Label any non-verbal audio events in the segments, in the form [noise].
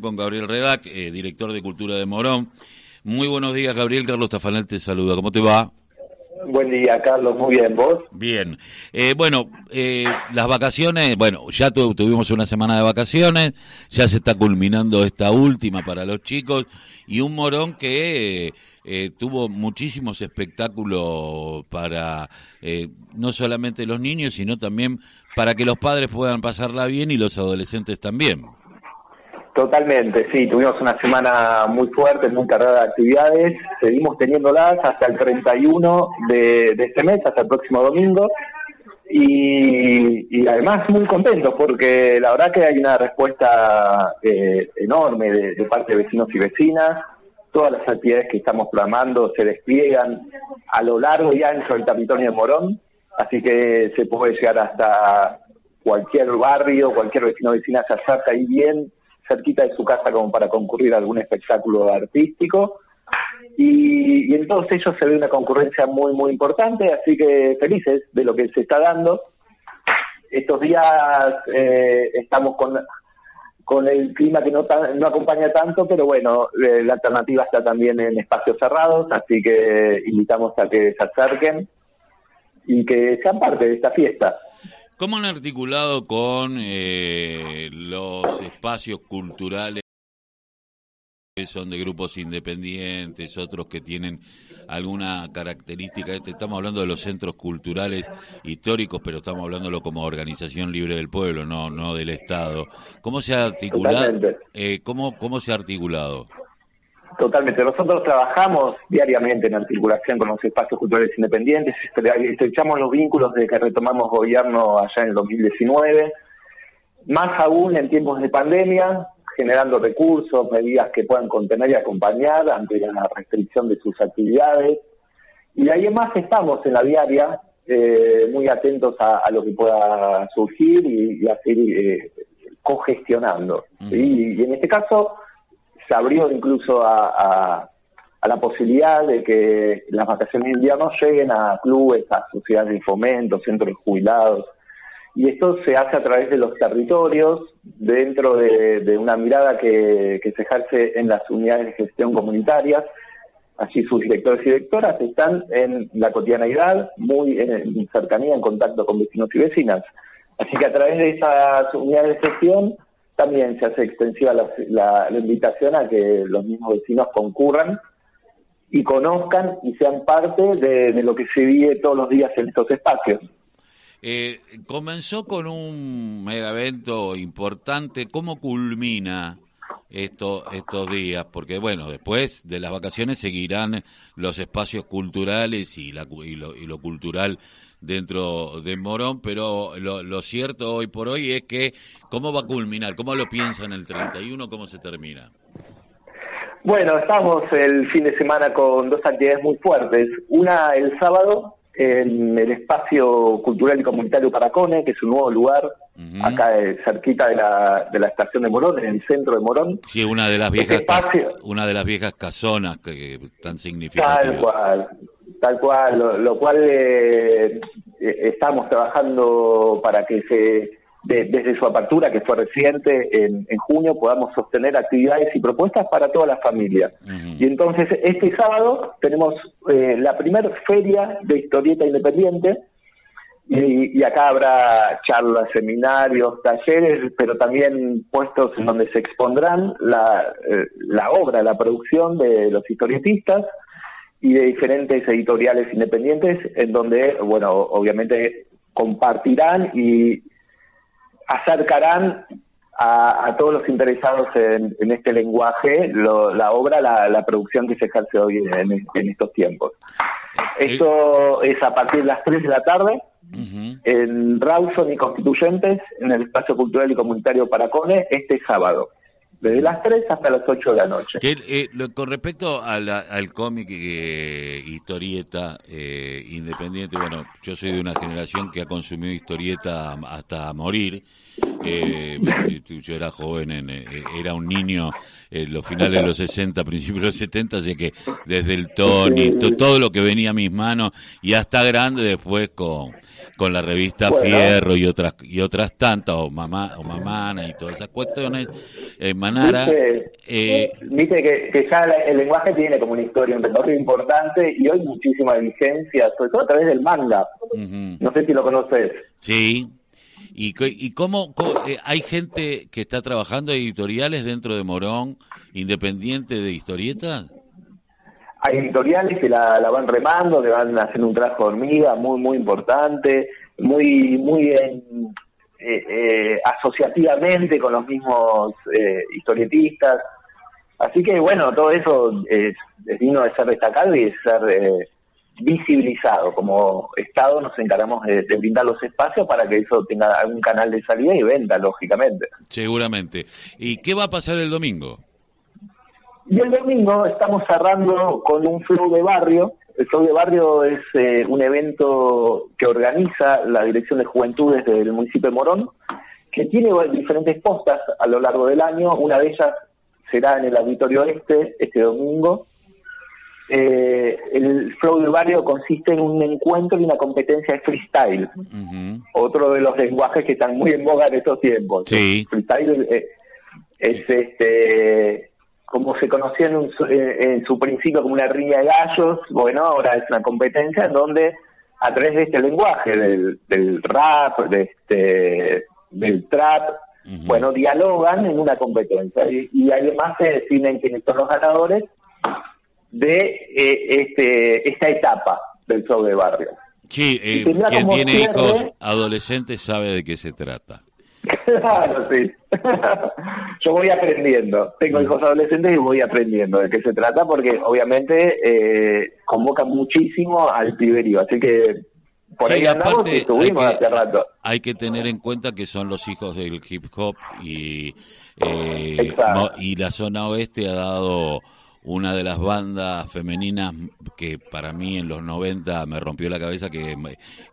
con Gabriel Redac, eh, director de Cultura de Morón. Muy buenos días, Gabriel. Carlos Tafanel te saluda. ¿Cómo te va? Buen día, Carlos. Muy bien, ¿vos? Bien. Eh, bueno, eh, las vacaciones, bueno, ya tuvimos una semana de vacaciones, ya se está culminando esta última para los chicos y un Morón que tuvo muchísimos espectáculos para no solamente los niños, sino también para que los padres puedan pasarla bien y los adolescentes también. Totalmente, sí, tuvimos una semana muy fuerte, muy cargada de actividades, seguimos teniéndolas hasta el 31 de, este mes, hasta el próximo domingo, y, además muy contentos porque la verdad que hay una respuesta eh, enorme de, parte de vecinos y vecinas, todas las actividades que estamos programando se despliegan a lo largo y ancho del territorio de Morón, así que se puede llegar hasta cualquier barrio, cualquier vecino o vecina se acerca ahí bien cerquita de su casa como para concurrir a algún espectáculo artístico. Y, en todos ellos se ve una concurrencia muy, muy importante, así que felices de lo que se está dando. Estos días eh, estamos con, con el clima que no, no acompaña tanto, pero bueno, eh, la alternativa está también en espacios cerrados, así que invitamos a que se acerquen y que sean parte de esta fiesta. ¿Cómo han articulado con eh, los espacios culturales que son de grupos independientes, otros que tienen alguna característica? Este, estamos hablando de los centros culturales históricos, pero estamos hablándolo como organización libre del pueblo, no, no del Estado. ¿Cómo se ha articulado? Eh, ¿cómo, ¿Cómo se ha articulado? Totalmente. Nosotros trabajamos diariamente en articulación con los espacios culturales independientes, estrechamos los vínculos desde que retomamos gobierno allá en el 2019, más aún en tiempos de pandemia, generando recursos, medidas que puedan contener y acompañar ante la restricción de sus actividades. Y ahí más estamos en la diaria, eh, muy atentos a, lo que pueda surgir y, a seguir eh, cogestionando. y en este caso se abrió incluso a, la posibilidad de que las vacaciones de invierno lleguen a clubes, a sociedades de fomento, centros jubilados. Y esto se hace a través de los territorios, dentro de, una mirada que, se ejerce en las unidades de gestión comunitarias. Allí sus directores y directoras están en la cotidianeidad, muy en cercanía, en contacto con vecinos y vecinas. Así que a través de esas unidades de gestión también se hace extensiva la, invitación a que los mismos vecinos concurran y conozcan y sean parte de, lo que se vive todos los días en estos espacios. Eh, comenzó con un mega evento importante. ¿Cómo culmina esto, estos días? Porque, bueno, después de las vacaciones seguirán los espacios culturales y, la, y, lo, y lo cultural dentro de Morón, pero lo, cierto hoy por hoy es que, ¿cómo va a culminar? ¿Cómo lo piensan el 31? ¿Cómo se termina? Bueno, estamos el fin de semana con dos actividades muy fuertes. Una el sábado en el espacio cultural y comunitario Paracone, que es un nuevo lugar acá eh, cerquita de la, de la estación de Morón, en el centro de Morón. Sí, una de las viejas una de las viejas casonas que, tan significativas. Tal cual, tal cual, lo, cual eh, eh, estamos trabajando para que se desde su apertura, que fue reciente, en, junio, podamos sostener actividades y propuestas para toda la familia. Y entonces, este sábado tenemos eh, la primera feria de historieta independiente, y, acá habrá charlas, seminarios, talleres, pero también puestos en donde se expondrán la, eh, la obra, la producción de los historietistas y de diferentes editoriales independientes, en donde, bueno, obviamente compartirán y acercarán a, todos los interesados en, este lenguaje la obra, la, producción que se ejerce hoy en, estos tiempos. Esto es a partir de las 3 de la tarde en Rawson y Constituyentes, en el Espacio Cultural y Comunitario Paracone, este sábado desde las 3 hasta las 8 de la noche. Eh, con respecto al cómic eh, historieta eh, independiente, bueno, yo soy de una generación que ha consumido historieta hasta morir. Yo era joven, era un niño en los finales de los 60, principios de los 70, así que desde el Tony, todo lo que venía a mis manos y hasta grande después con con la revista Fierro y otras y otras tantas o mamá o mamana y todas esas cuestiones eh, Nara. Viste, eh, viste que, que, ya el lenguaje tiene como una historia, un recorrido importante y hoy muchísima vigencia, sobre todo a través del manga. No sé si lo conoces. Sí. ¿Y, y cómo, eh, hay gente que está trabajando editoriales dentro de Morón, independiente de historietas? Hay editoriales que la, van remando, que van haciendo un trabajo de hormiga muy, muy importante, muy, muy en, eh, eh, asociativamente con los mismos eh, historietistas. Así que bueno, todo eso es, digno de ser destacado y de ser visibilizado. Como Estado nos encargamos de, brindar los espacios para que eso tenga algún canal de salida y venta, lógicamente. Seguramente. ¿Y qué va a pasar el domingo? Y el domingo estamos cerrando con un flow de barrio el Show de Barrio es eh, un evento que organiza la Dirección de Juventudes del municipio de Morón, que tiene diferentes postas a lo largo del año. Una de ellas será en el Auditorio Este, este domingo. Eh, el Flow de Barrio consiste en un encuentro y una competencia de freestyle. Otro de los lenguajes que están muy en boga en estos tiempos. Sí. Freestyle eh, es este como se conocía en, su principio como una riña de gallos, bueno, ahora es una competencia en donde a través de este lenguaje del, rap, de este, del trap, bueno, dialogan en una competencia y, además se definen quiénes son los ganadores de eh, este, esta etapa del show de barrio. Sí, eh, quien tiene hijos adolescentes sabe de qué se trata. Claro, sí. [laughs] Yo voy aprendiendo. Tengo hijos adolescentes y voy aprendiendo de qué se trata porque obviamente eh, convoca muchísimo al piberío. Así que por ahí andamos y estuvimos hace rato. Hay que tener en cuenta que son los hijos del hip hop y, eh, y la zona oeste ha dado una de las bandas femeninas que para mí en los 90 me rompió la cabeza, que,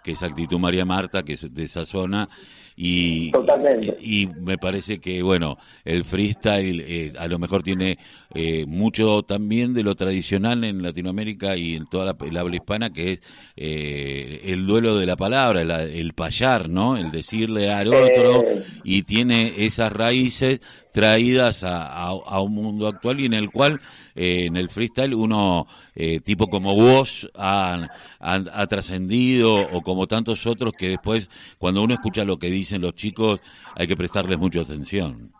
que es Actitud María Marta, que es de esa zona, y, y, me parece que, bueno, el freestyle eh, a lo mejor tiene eh, mucho también de lo tradicional en Latinoamérica y en toda la, habla hispana, que es eh, el duelo de la palabra, el payar, ¿no? El decirle al otro, y tiene esas raíces traídas a, a, un mundo actual y en el cual en el freestyle uno tipo como vos ha, ha trascendido o como tantos otros que después cuando uno escucha lo que dice dicen los chicos, hay que prestarles mucha atención.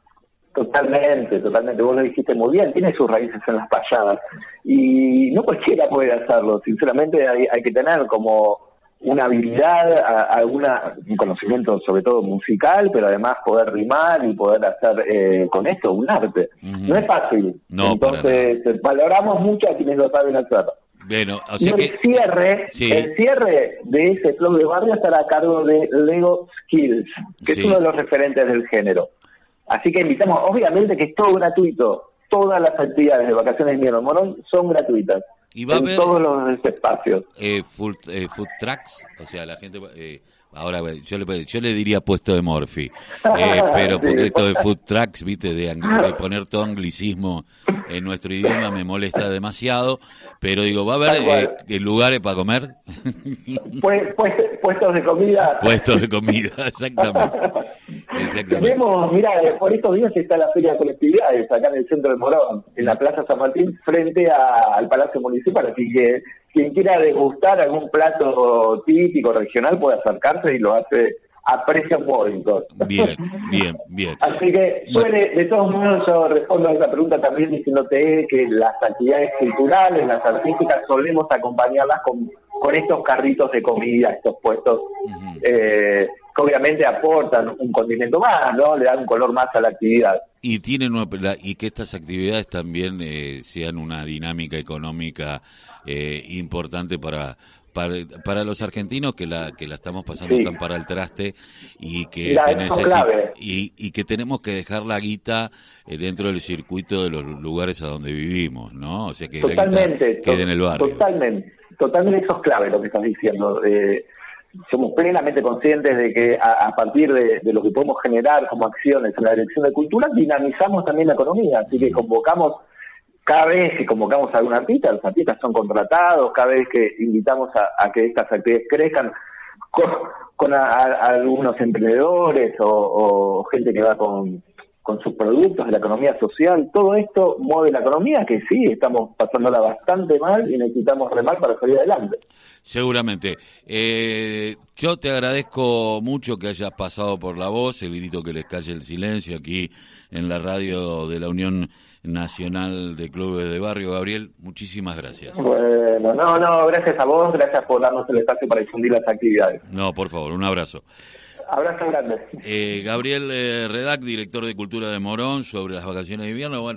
Totalmente, totalmente. Vos lo dijiste muy bien, tiene sus raíces en las payadas. Y no cualquiera puede hacerlo. Sinceramente hay, que tener como una habilidad, alguna, un conocimiento sobre todo musical, pero además poder rimar y poder hacer eh, con esto un arte. No es fácil. Entonces valoramos mucho a quienes lo saben hacer. Bueno, y el cierre, el cierre de ese club de barrio estará a cargo de Lego Skills, que es uno de los referentes del género. Así que invitamos, obviamente que es todo gratuito, todas las actividades de vacaciones de invierno Morón son gratuitas. Y va en a haber, todos los espacios. Eh, food, eh, food tracks, o sea, la gente eh, Ahora yo le, yo le diría puesto de Morphy, eh, [laughs] pero porque esto de food trucks, viste, de, poner todo anglicismo en nuestro idioma me molesta demasiado, pero digo, ¿va a haber eh, lugares para comer? Pues, pues, puestos de comida. Puestos de comida, [laughs] exactamente. Tenemos, mira, por estos días está la Feria de Colectividades acá en el centro de Morón, en la Plaza San Martín, frente al Palacio Municipal, así que quien quiera degustar algún plato típico regional puede acercarse y lo hace a precios módicos. Bien, bien, bien. [laughs] Así que, de, todos modos, yo respondo a esa pregunta también diciéndote que las actividades culturales, las artísticas, solemos acompañarlas con, con estos carritos de comida, estos puestos eh, que obviamente aportan un condimento más, ¿no? Le dan un color más a la actividad. Y tienen y que estas actividades también eh, sean una dinámica económica eh, importante para, para, los argentinos que la que la estamos pasando tan para el traste y que y, y, que tenemos que dejar la guita eh, dentro del circuito de los lugares a donde vivimos, ¿no? O sea que totalmente, quede en el barrio. Totalmente, totalmente eso es clave lo que estás diciendo. Eh, somos plenamente conscientes de que a, partir de, de, lo que podemos generar como acciones en la dirección de cultura, dinamizamos también la economía. Así que convocamos cada vez que convocamos a algún artista, los artistas son contratados, cada vez que invitamos a, que estas actividades crezcan con, algunos emprendedores o, gente que va con, con sus productos, de la economía social, todo esto mueve la economía que sí, estamos pasándola bastante mal y necesitamos remar para salir adelante. Seguramente. Eh, yo te agradezco mucho que hayas pasado por la voz, el grito que les calle el silencio aquí en la radio de la Unión Nacional de Clubes de Barrio. Gabriel, muchísimas gracias. Bueno, no, no, gracias a vos, gracias por darnos el espacio para difundir las actividades. No, por favor, un abrazo. Abrazo grande. Eh, Gabriel eh, Redac, director de Cultura de Morón, sobre las vacaciones de invierno. Bueno,